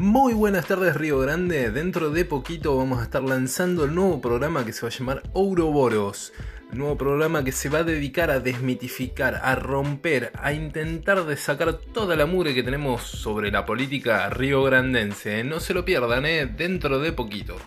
Muy buenas tardes Río Grande, dentro de poquito vamos a estar lanzando el nuevo programa que se va a llamar Ouroboros. El nuevo programa que se va a dedicar a desmitificar, a romper, a intentar de sacar toda la mure que tenemos sobre la política riograndense. No se lo pierdan, ¿eh? dentro de poquito.